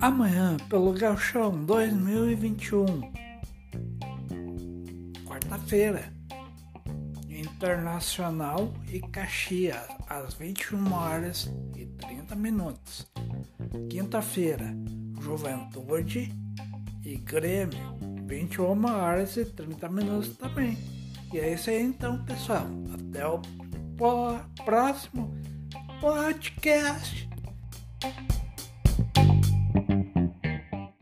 Amanhã, pelo Galchão 2021, quarta-feira, Internacional e Caxias, às 21 horas e 30 minutos. Quinta-feira, Juventude e Grêmio, 21 horas e 30 minutos também. E é isso aí então, pessoal. Até o próximo podcast.